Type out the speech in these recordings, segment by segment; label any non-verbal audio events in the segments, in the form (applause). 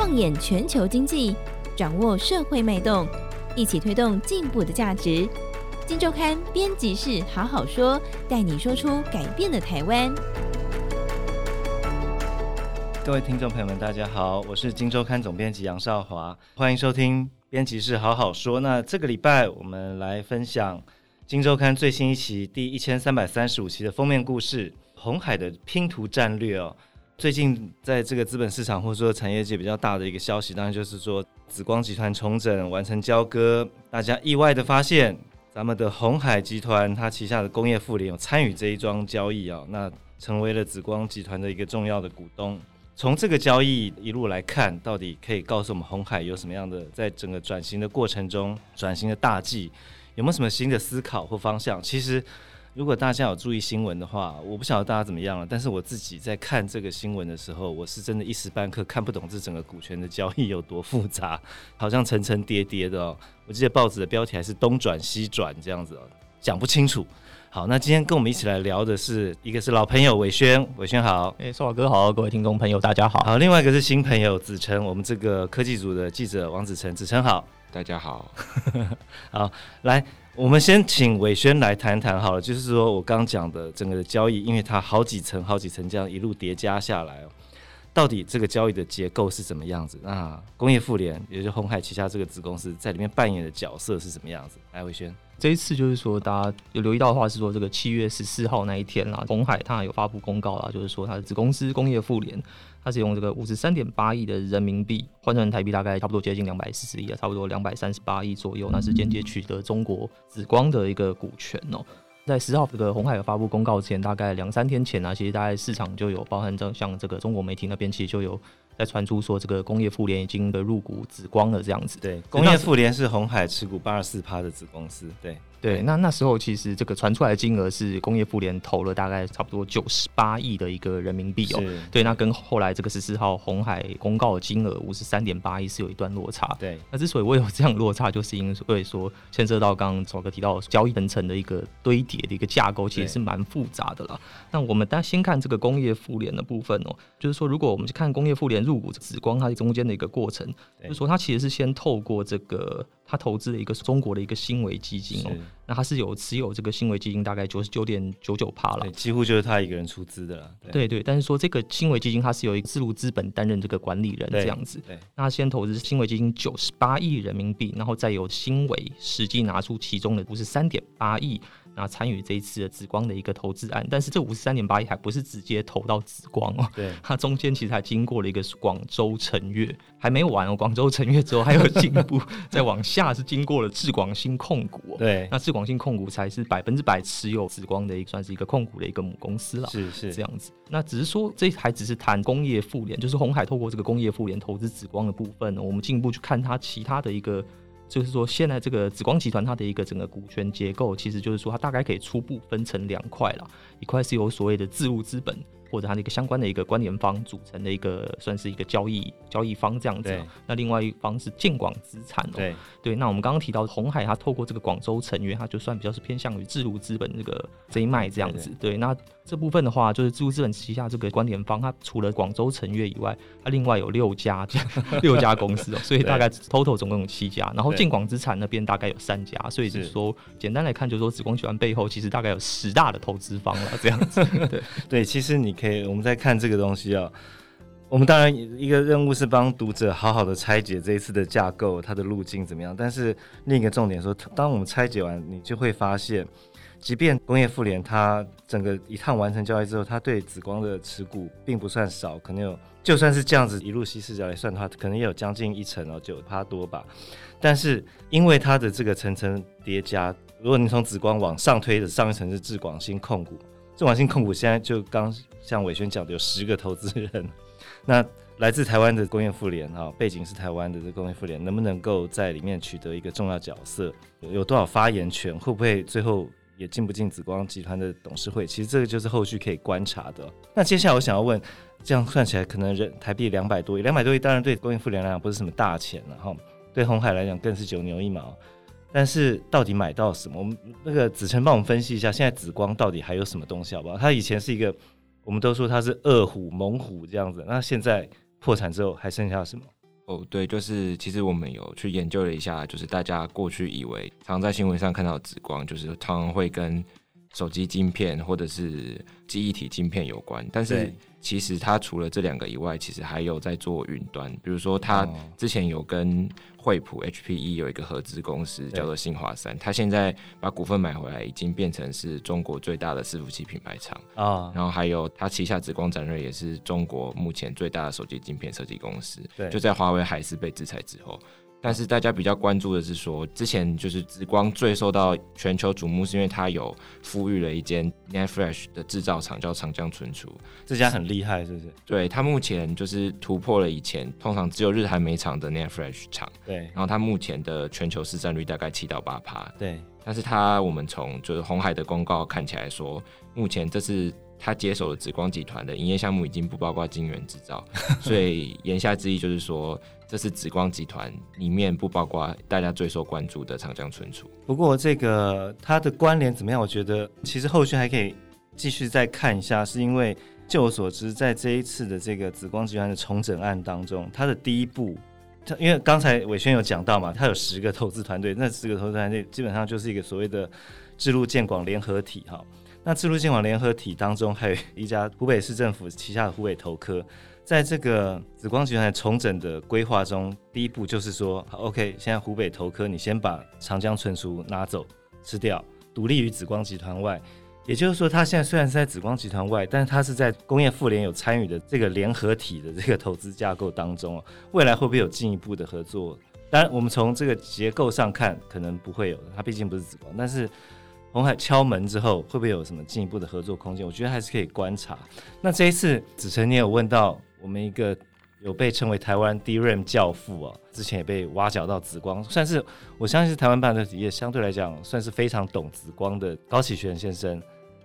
放眼全球经济，掌握社会脉动，一起推动进步的价值。金周刊编辑室好好说，带你说出改变的台湾。各位听众朋友们，大家好，我是金周刊总编辑杨少华，欢迎收听编辑室好好说。那这个礼拜我们来分享金周刊最新一期第一千三百三十五期的封面故事——红海的拼图战略哦。最近在这个资本市场或者说产业界比较大的一个消息，当然就是说紫光集团重整完成交割，大家意外的发现，咱们的鸿海集团它旗下的工业富联有参与这一桩交易啊，那成为了紫光集团的一个重要的股东。从这个交易一路来看，到底可以告诉我们鸿海有什么样的在整个转型的过程中，转型的大计，有没有什么新的思考或方向？其实。如果大家有注意新闻的话，我不晓得大家怎么样了，但是我自己在看这个新闻的时候，我是真的一时半刻看不懂这整个股权的交易有多复杂，好像层层叠叠的哦。我记得报纸的标题还是东转西转这样子哦，讲不清楚。好，那今天跟我们一起来聊的是一个是老朋友伟轩，伟轩好，哎，宋老哥好，各位听众朋友大家好。好，另外一个是新朋友子晨，我们这个科技组的记者王子晨，子晨好，大家好，(laughs) 好来。我们先请伟轩来谈谈好了，就是说我刚讲的整个的交易，因为它好几层、好几层这样一路叠加下来哦，到底这个交易的结构是怎么样子？那工业富联，也就是鸿海旗下这个子公司在里面扮演的角色是什么样子？来，伟轩，这一次就是说大家有留意到的话是说，这个七月十四号那一天啦，鸿海它有发布公告啦，就是说它的子公司工业富联。它是用这个五十三点八亿的人民币换算台币，大概差不多接近两百四十亿啊，差不多两百三十八亿左右。那是间接取得中国紫光的一个股权哦。在十号这个红海有发布公告之前，大概两三天前呢、啊，其实大概市场就有包含这像这个中国媒体那边，其实就有在传出说，这个工业富联已经的入股紫光了这样子。对，工业富联是红海持股八十四趴的子公司。对。对，那那时候其实这个传出来的金额是工业富联投了大概差不多九十八亿的一个人民币哦。对，那跟后来这个十四号红海公告的金额五十三点八亿是有一段落差。对，那之所以会有这样落差，就是因为说牵涉到刚刚曹哥提到交易层层的一个堆叠的一个架构，其实是蛮复杂的啦。那我们大家先看这个工业富联的部分哦，就是说如果我们去看工业富联入股紫光它中间的一个过程，就是说它其实是先透过这个。他投资的一个中国的一个新维基金哦，那他是有持有这个新维基金大概九十九点九九趴了，几乎就是他一个人出资的了。对对，对，但是说这个新维基金它是由一个自如资本担任这个管理人这样子，对，那他先投资新维基金九十八亿人民币，然后再由新维实际拿出其中的五十三点八亿。那参与这一次的紫光的一个投资案，但是这五十三点八亿还不是直接投到紫光哦，对，(laughs) 它中间其实还经过了一个广州成悦，还没完哦，广州成悦之后还有进一步 (laughs) 再往下是经过了智广新控股哦，对，那智广新控股才是百分之百持有紫光的一个算是一个控股的一个母公司了，是是这样子，那只是说这还只是谈工业富联，就是红海透过这个工业富联投资紫光的部分，我们进一步去看它其他的一个。就是说，现在这个紫光集团它的一个整个股权结构，其实就是说，它大概可以初步分成两块了，一块是由所谓的自入资本。或者它的一个相关的一个关联方组成的一个算是一个交易交易方这样子，那另外一方是建广资产哦，对。对，那我们刚刚提到红海，它透过这个广州成员，它就算比较是偏向于自如资本这个这一脉这样子，对，那这部分的话就是自助资本旗下这个关联方，它除了广州成悦以外，它另外有六家 (laughs) 六家公司哦，所以大概 total 总共有七家，然后建广资产那边大概有三家，所以就是说简单来看，就是说紫光集团背后其实大概有十大的投资方了这样子，(laughs) 对对，其实你。可以，我们在看这个东西啊。我们当然一个任务是帮读者好好的拆解这一次的架构，它的路径怎么样。但是另一个重点说，当我们拆解完，你就会发现，即便工业富联它整个一趟完成交易之后，它对紫光的持股并不算少，可能有就算是这样子一路稀释下来算的话，可能也有将近一成哦，九趴多吧。但是因为它的这个层层叠加，如果你从紫光往上推的上一层是智广新控股。智广新控股现在就刚像伟轩讲的，有十个投资人。(laughs) 那来自台湾的工业富联哈，背景是台湾的这工业富联，能不能够在里面取得一个重要角色？有多少发言权？会不会最后也进不进紫光集团的董事会？其实这个就是后续可以观察的。那接下来我想要问，这样算起来可能人台币两百多亿，两百多亿当然对工业富联来讲不是什么大钱了哈，对鸿海来讲更是九牛一毛。但是到底买到什么？我们那个子辰帮我们分析一下，现在紫光到底还有什么东西好不好？它以前是一个，我们都说它是饿虎猛虎这样子，那现在破产之后还剩下什么？哦，对，就是其实我们有去研究了一下，就是大家过去以为常在新闻上看到紫光，就是常常会跟手机晶片或者是记忆体晶片有关，但是其实它除了这两个以外，其实还有在做云端，比如说它之前有跟惠普 HPE 有一个合资公司叫做新华三，它现在把股份买回来，已经变成是中国最大的伺服器品牌厂啊。然后还有它旗下紫光展锐也是中国目前最大的手机晶片设计公司，就在华为海思被制裁之后。但是大家比较关注的是说，之前就是紫光最受到全球瞩目，是因为它有孵育了一间 NAND Flash 的制造厂，叫长江存储。这家很厉害，是不是？对，它目前就是突破了以前通常只有日韩美厂的 NAND Flash 厂。对。然后它目前的全球市占率大概七到八趴。对。但是它我们从就是红海的公告看起来说，目前这是。他接手了紫光集团的营业项目，已经不包括晶圆制造，(laughs) 所以言下之意就是说，这是紫光集团里面不包括大家最受关注的长江存储。不过这个它的关联怎么样？我觉得其实后续还可以继续再看一下，是因为就我所知，在这一次的这个紫光集团的重整案当中，它的第一步，它因为刚才伟轩有讲到嘛，它有十个投资团队，那十个投资团队基本上就是一个所谓的智路建广联合体哈。那智路建广联合体当中，还有一家湖北市政府旗下的湖北投科，在这个紫光集团重整的规划中，第一步就是说，OK，现在湖北投科，你先把长江存储拿走吃掉，独立于紫光集团外。也就是说，它现在虽然是在紫光集团外，但是它是在工业妇联有参与的这个联合体的这个投资架构当中。未来会不会有进一步的合作？当然，我们从这个结构上看，可能不会有，它毕竟不是紫光，但是。红海敲门之后，会不会有什么进一步的合作空间？我觉得还是可以观察。那这一次，子辰你有问到我们一个有被称为台湾 DRAM 教父啊，之前也被挖角到紫光，算是我相信是台湾半导体业相对来讲算是非常懂紫光的高启全先生，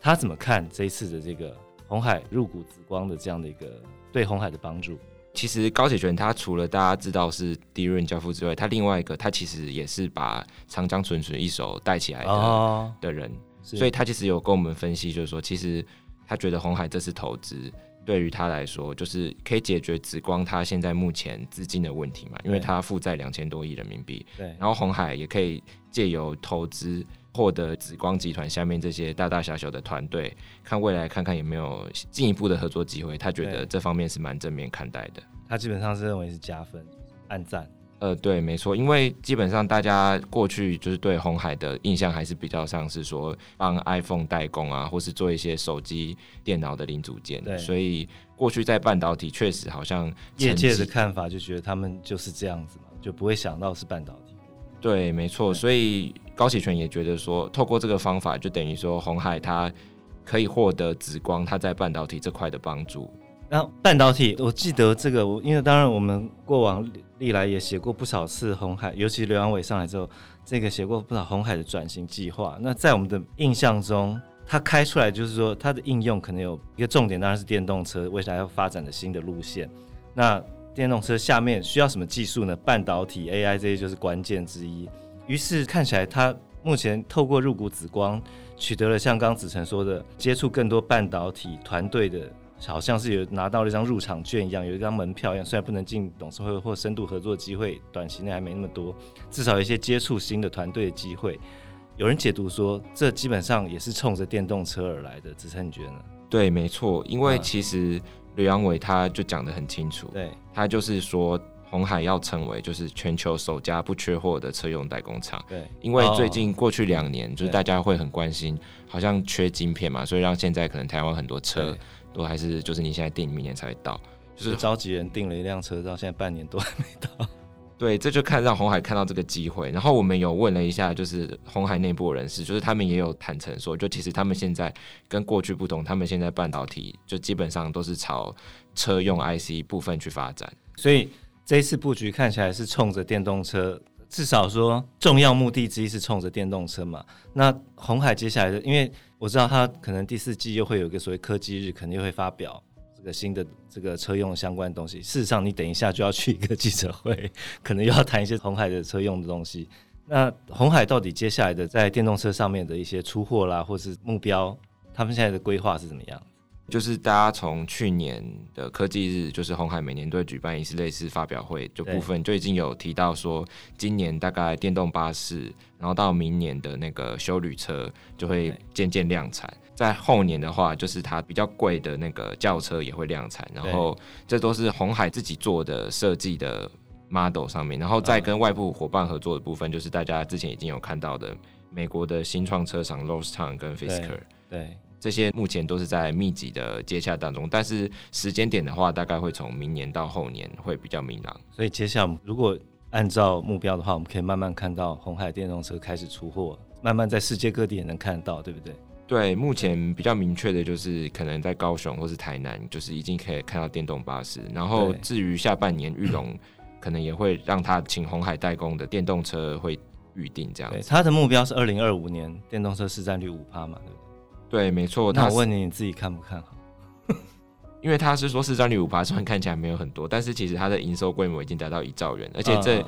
他怎么看这一次的这个红海入股紫光的这样的一个对红海的帮助？其实高铁权他除了大家知道是第一任教父之外，他另外一个他其实也是把长江存储一手带起来的、哦、的人，所以他其实有跟我们分析，就是说其实他觉得红海这次投资对于他来说，就是可以解决紫光他现在目前资金的问题嘛，因为他负债两千多亿人民币，对，然后红海也可以借由投资获得紫光集团下面这些大大小小的团队，看未来看看有没有进一步的合作机会。他觉得这方面是蛮正面看待的。他基本上是认为是加分，暗赞。呃，对，没错，因为基本上大家过去就是对红海的印象还是比较像是说帮 iPhone 代工啊，或是做一些手机、电脑的零组件。对，所以过去在半导体确实好像业界的看法就觉得他们就是这样子嘛，就不会想到是半导体。对，没错，所以。高启全也觉得说，透过这个方法，就等于说红海它可以获得紫光它在半导体这块的帮助。那半导体，我记得这个，我因为当然我们过往历来也写过不少次红海，尤其刘扬伟上来之后，这个写过不少红海的转型计划。那在我们的印象中，它开出来就是说它的应用可能有一个重点，当然是电动车未来要发展的新的路线。那电动车下面需要什么技术呢？半导体、AI 这些就是关键之一。于是看起来，他目前透过入股紫光，取得了像刚子成说的，接触更多半导体团队的，好像是有拿到了一张入场券一样，有一张门票一样。虽然不能进董事会或深度合作机会，短期内还没那么多，至少有一些接触新的团队的机会。有人解读说，这基本上也是冲着电动车而来的。子成，你觉得呢？对，没错，因为其实刘阳伟他就讲得很清楚，对，他就是说。鸿海要成为就是全球首家不缺货的车用代工厂。对，因为最近过去两年，就是大家会很关心，好像缺晶片嘛，所以让现在可能台湾很多车都还是就是你现在订，明年才会到，就是召集人订了一辆车，到现在半年多还没到。(laughs) 对，这就看让红海看到这个机会。然后我们有问了一下，就是红海内部人士，就是他们也有坦诚说，就其实他们现在跟过去不同，他们现在半导体就基本上都是朝车用 IC 部分去发展，所以。这一次布局看起来是冲着电动车，至少说重要目的之一是冲着电动车嘛。那红海接下来的，因为我知道他可能第四季又会有一个所谓科技日，肯定会发表这个新的这个车用相关的东西。事实上，你等一下就要去一个记者会，可能又要谈一些红海的车用的东西。那红海到底接下来的在电动车上面的一些出货啦，或是目标，他们现在的规划是怎么样？就是大家从去年的科技日，就是红海每年都会举办一次类似发表会，就部分就已经有提到说，今年大概电动巴士，然后到明年的那个修旅车就会渐渐量产。在后年的话，就是它比较贵的那个轿车也会量产，然后这都是红海自己做的设计的 model 上面，然后再跟外部伙伴合作的部分，就是大家之前已经有看到的美国的新创车厂 Lordstown 跟 Fisker，对。这些目前都是在密集的接洽当中，但是时间点的话，大概会从明年到后年会比较明朗。所以接下来如果按照目标的话，我们可以慢慢看到红海电动车开始出货，慢慢在世界各地也能看到，对不对？对，目前比较明确的就是可能在高雄或是台南，就是已经可以看到电动巴士。然后至于下半年，玉龙可能也会让他请红海代工的电动车会预定这样子。对，他的目标是二零二五年电动车市占率五趴嘛，对不对？对，没错。那我问你，你自己看不看好？(laughs) 因为他是说市占率五趴，虽然看起来没有很多，但是其实它的营收规模已经达到一兆元，而且这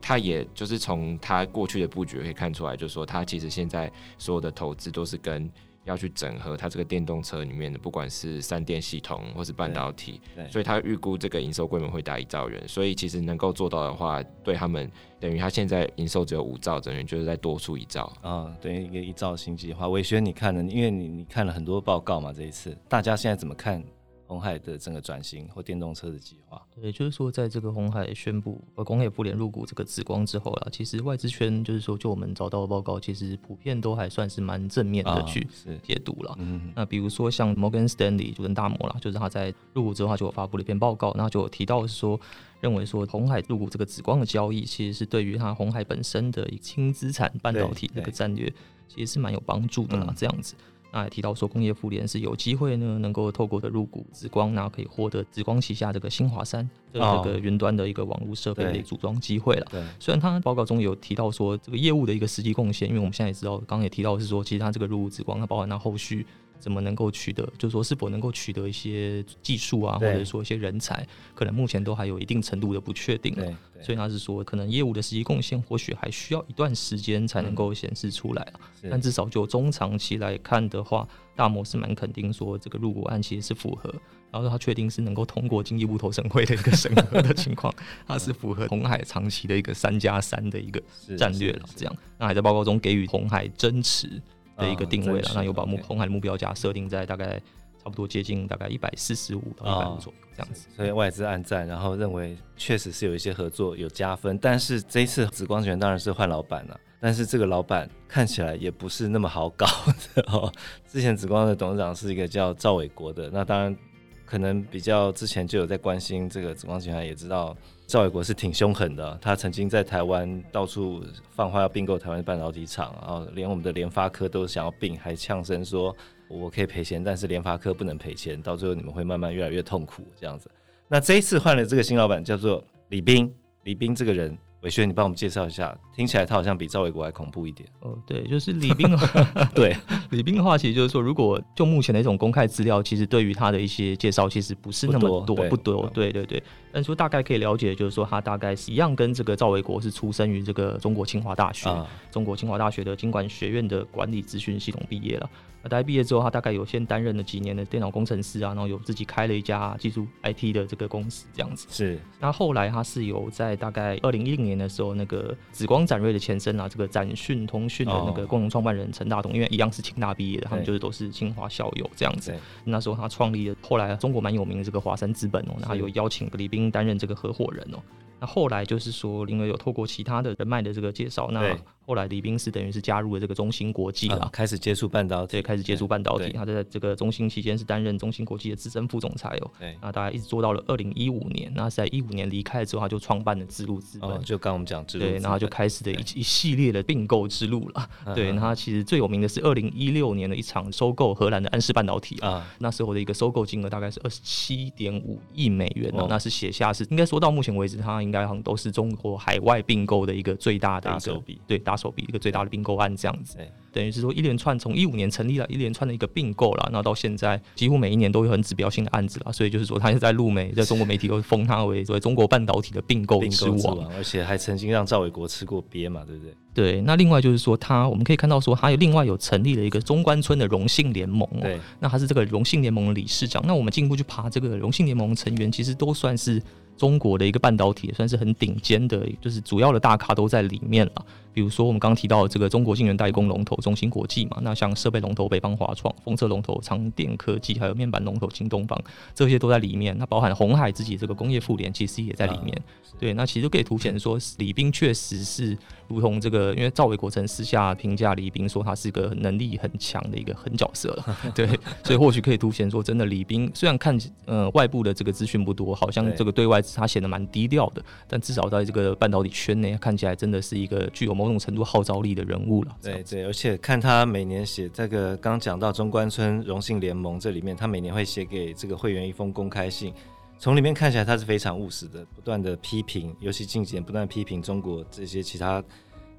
他也就是从他过去的布局可以看出来，就是说他其实现在所有的投资都是跟。要去整合它这个电动车里面的，不管是三电系统或是半导体，所以他预估这个营收规模会达一兆元。所以其实能够做到的话，对他们等于他现在营收只有五兆，等于就是再多出一兆啊，等于一个一兆新计划。伟轩，你看了，因为你你看了很多报告嘛，这一次大家现在怎么看？鸿海的整个转型或电动车的计划，对，就是说，在这个红海宣布呃工业富联入股这个紫光之后啦，其实外资圈就是说，就我们找到的报告，其实普遍都还算是蛮正面的去解读了。嗯，那比如说像摩根斯丹利就跟大摩啦，就是他在入股之后他就有发布了一篇报告，然后就有提到是说，认为说红海入股这个紫光的交易，其实是对于它红海本身的一个轻资产半导体这个战略，其实是蛮有帮助的啦。这样子。那也提到说，工业妇联是有机会呢，能够透过的入股紫光，然后可以获得紫光旗下这个新华三的这个云端的一个网络设备的组装机会了。对，虽然他报告中有提到说这个业务的一个实际贡献，因为我们现在也知道，刚刚也提到是说，其实他这个入股紫光，它包含它后续。怎么能够取得？就是说，是否能够取得一些技术啊，或者说一些人才，可能目前都还有一定程度的不确定。对，所以他是说，可能业务的实际贡献或许还需要一段时间才能够显示出来。嗯，但至少就中长期来看的话，大摩是蛮肯定说这个入股案其实是符合，然后他确定是能够通过经济部投审会的一个审核的情况，(laughs) 它是符合红海长期的一个三加三的一个战略了。这样，那还在报告中给予红海增持。的一个定位了，那有把目空海的目标价设定在大概差不多接近大概一百四十五到一百五左右这样子，所以外资暗赞，然后认为确实是有一些合作有加分，但是这一次紫光集团当然是换老板了，但是这个老板看起来也不是那么好搞的哦。之前紫光的董事长是一个叫赵伟国的，那当然可能比较之前就有在关心这个紫光集团，也知道。赵伟国是挺凶狠的，他曾经在台湾到处放话要并购台湾半导体厂，然后连我们的联发科都想要并，还呛声说我可以赔钱，但是联发科不能赔钱，到最后你们会慢慢越来越痛苦这样子。那这一次换了这个新老板，叫做李斌，李斌这个人。玮轩，你帮我们介绍一下，听起来他好像比赵伟国还恐怖一点。哦，对，就是李斌。(laughs) 对，(laughs) 李斌的话，其实就是说，如果就目前的一种公开资料，其实对于他的一些介绍，其实不是那么多，不多。对，不多对对对。但是说大概可以了解，就是说他大概是一样，跟这个赵伟国是出生于这个中国清华大学，啊、中国清华大学的经管学院的管理咨询系统毕业了。那大学毕业之后，他大概有先担任了几年的电脑工程师啊，然后有自己开了一家技术 IT 的这个公司，这样子。是。那后来他是有在大概二零一零年的时候，那个紫光展锐的前身啊，这个展讯通讯的那个共同创办人陈大东，因为一样是清大毕业的，他们就是都是清华校友这样子。那时候他创立了后来中国蛮有名的这个华山资本哦，然后有邀请李斌担任这个合伙人哦。那后来就是说，因为有透过其他的人脉的这个介绍，那后来李斌是等于是加入了这个中芯国际了，啊，开始接触半导体，对，开始接触半导体。他在这个中芯期间是担任中芯国际的资深副总裁哦。对，那大概一直做到了二零一五年，那是在一五年离开了之后，他就创办了智路资本，哦，就刚我们讲智路，对，然后就开始的一一系列的并购之路了。对，那他其实最有名的是二零一六年的一场收购荷兰的安士半导体啊，那时候的一个收购金额大概是二十七点五亿美元哦，那是写下是应该说到目前为止，他应该好像都是中国海外并购的一个最大的一个对大大手笔一个最大的并购案这样子。等于是说一连串从一五年成立了一连串的一个并购了，那到现在几乎每一年都有很指标性的案子了，所以就是说他是在陆媒，在中国媒体都封他为作为中国半导体的并购之王，而且还曾经让赵伟国吃过鳖嘛，对不对？对，那另外就是说他我们可以看到说他有另外有成立了一个中关村的荣信联盟，对，那他是这个荣信联盟的理事长，那我们进一步去爬这个荣信联盟成员，其实都算是。中国的一个半导体算是很顶尖的，就是主要的大咖都在里面了。比如说我们刚刚提到的这个中国晶圆代工龙头中芯国际嘛，那像设备龙头北方华创、封测龙头长电科技，还有面板龙头京东方，这些都在里面。那包含红海自己这个工业富联，其实也在里面。对，那其实就可以凸显说，李斌确实是如同这个，因为赵伟国曾私下评价李斌说他是个能力很强的一个狠角色。(laughs) 对，所以或许可以凸显说，真的李斌虽然看呃外部的这个资讯不多，好像这个对外他显得蛮低调的，但至少在这个半导体圈内看起来真的是一个具有某种程度号召力的人物了。对对，而且看他每年写这个，刚讲到中关村荣幸联盟这里面，他每年会写给这个会员一封公开信，从里面看起来他是非常务实的，不断的批评，尤其近几年不断批评中国这些其他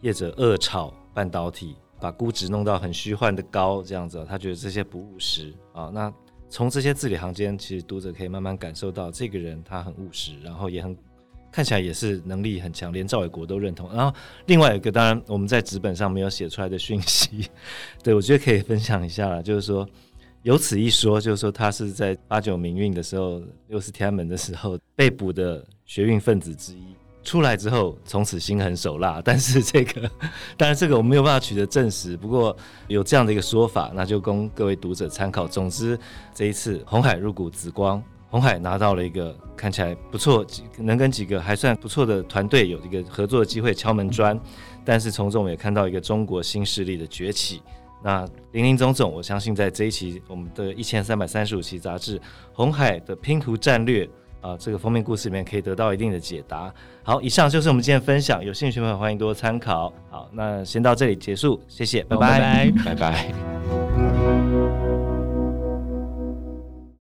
业者恶炒半导体，把估值弄到很虚幻的高这样子，他觉得这些不务实啊。那从这些字里行间，其实读者可以慢慢感受到这个人他很务实，然后也很。看起来也是能力很强，连赵伟国都认同。然后另外一个，当然我们在纸本上没有写出来的讯息，对，我觉得可以分享一下了。就是说由此一说，就是说他是在八九民运的时候，六四天安门的时候被捕的学运分子之一。出来之后，从此心狠手辣。(laughs) 但是这个，(laughs) 当然这个我没有办法取得证实。不过有这样的一个说法，那就供各位读者参考。总之，这一次红海入股紫光。红海拿到了一个看起来不错，能跟几个还算不错的团队有一个合作的机会敲门砖，但是从中我们也看到一个中国新势力的崛起。那林林总总，我相信在这一期我们的一千三百三十五期杂志《红海的拼图战略》啊，这个封面故事里面可以得到一定的解答。好，以上就是我们今天的分享，有兴趣的朋友欢迎多参考。好，那先到这里结束，谢谢，拜拜，拜拜。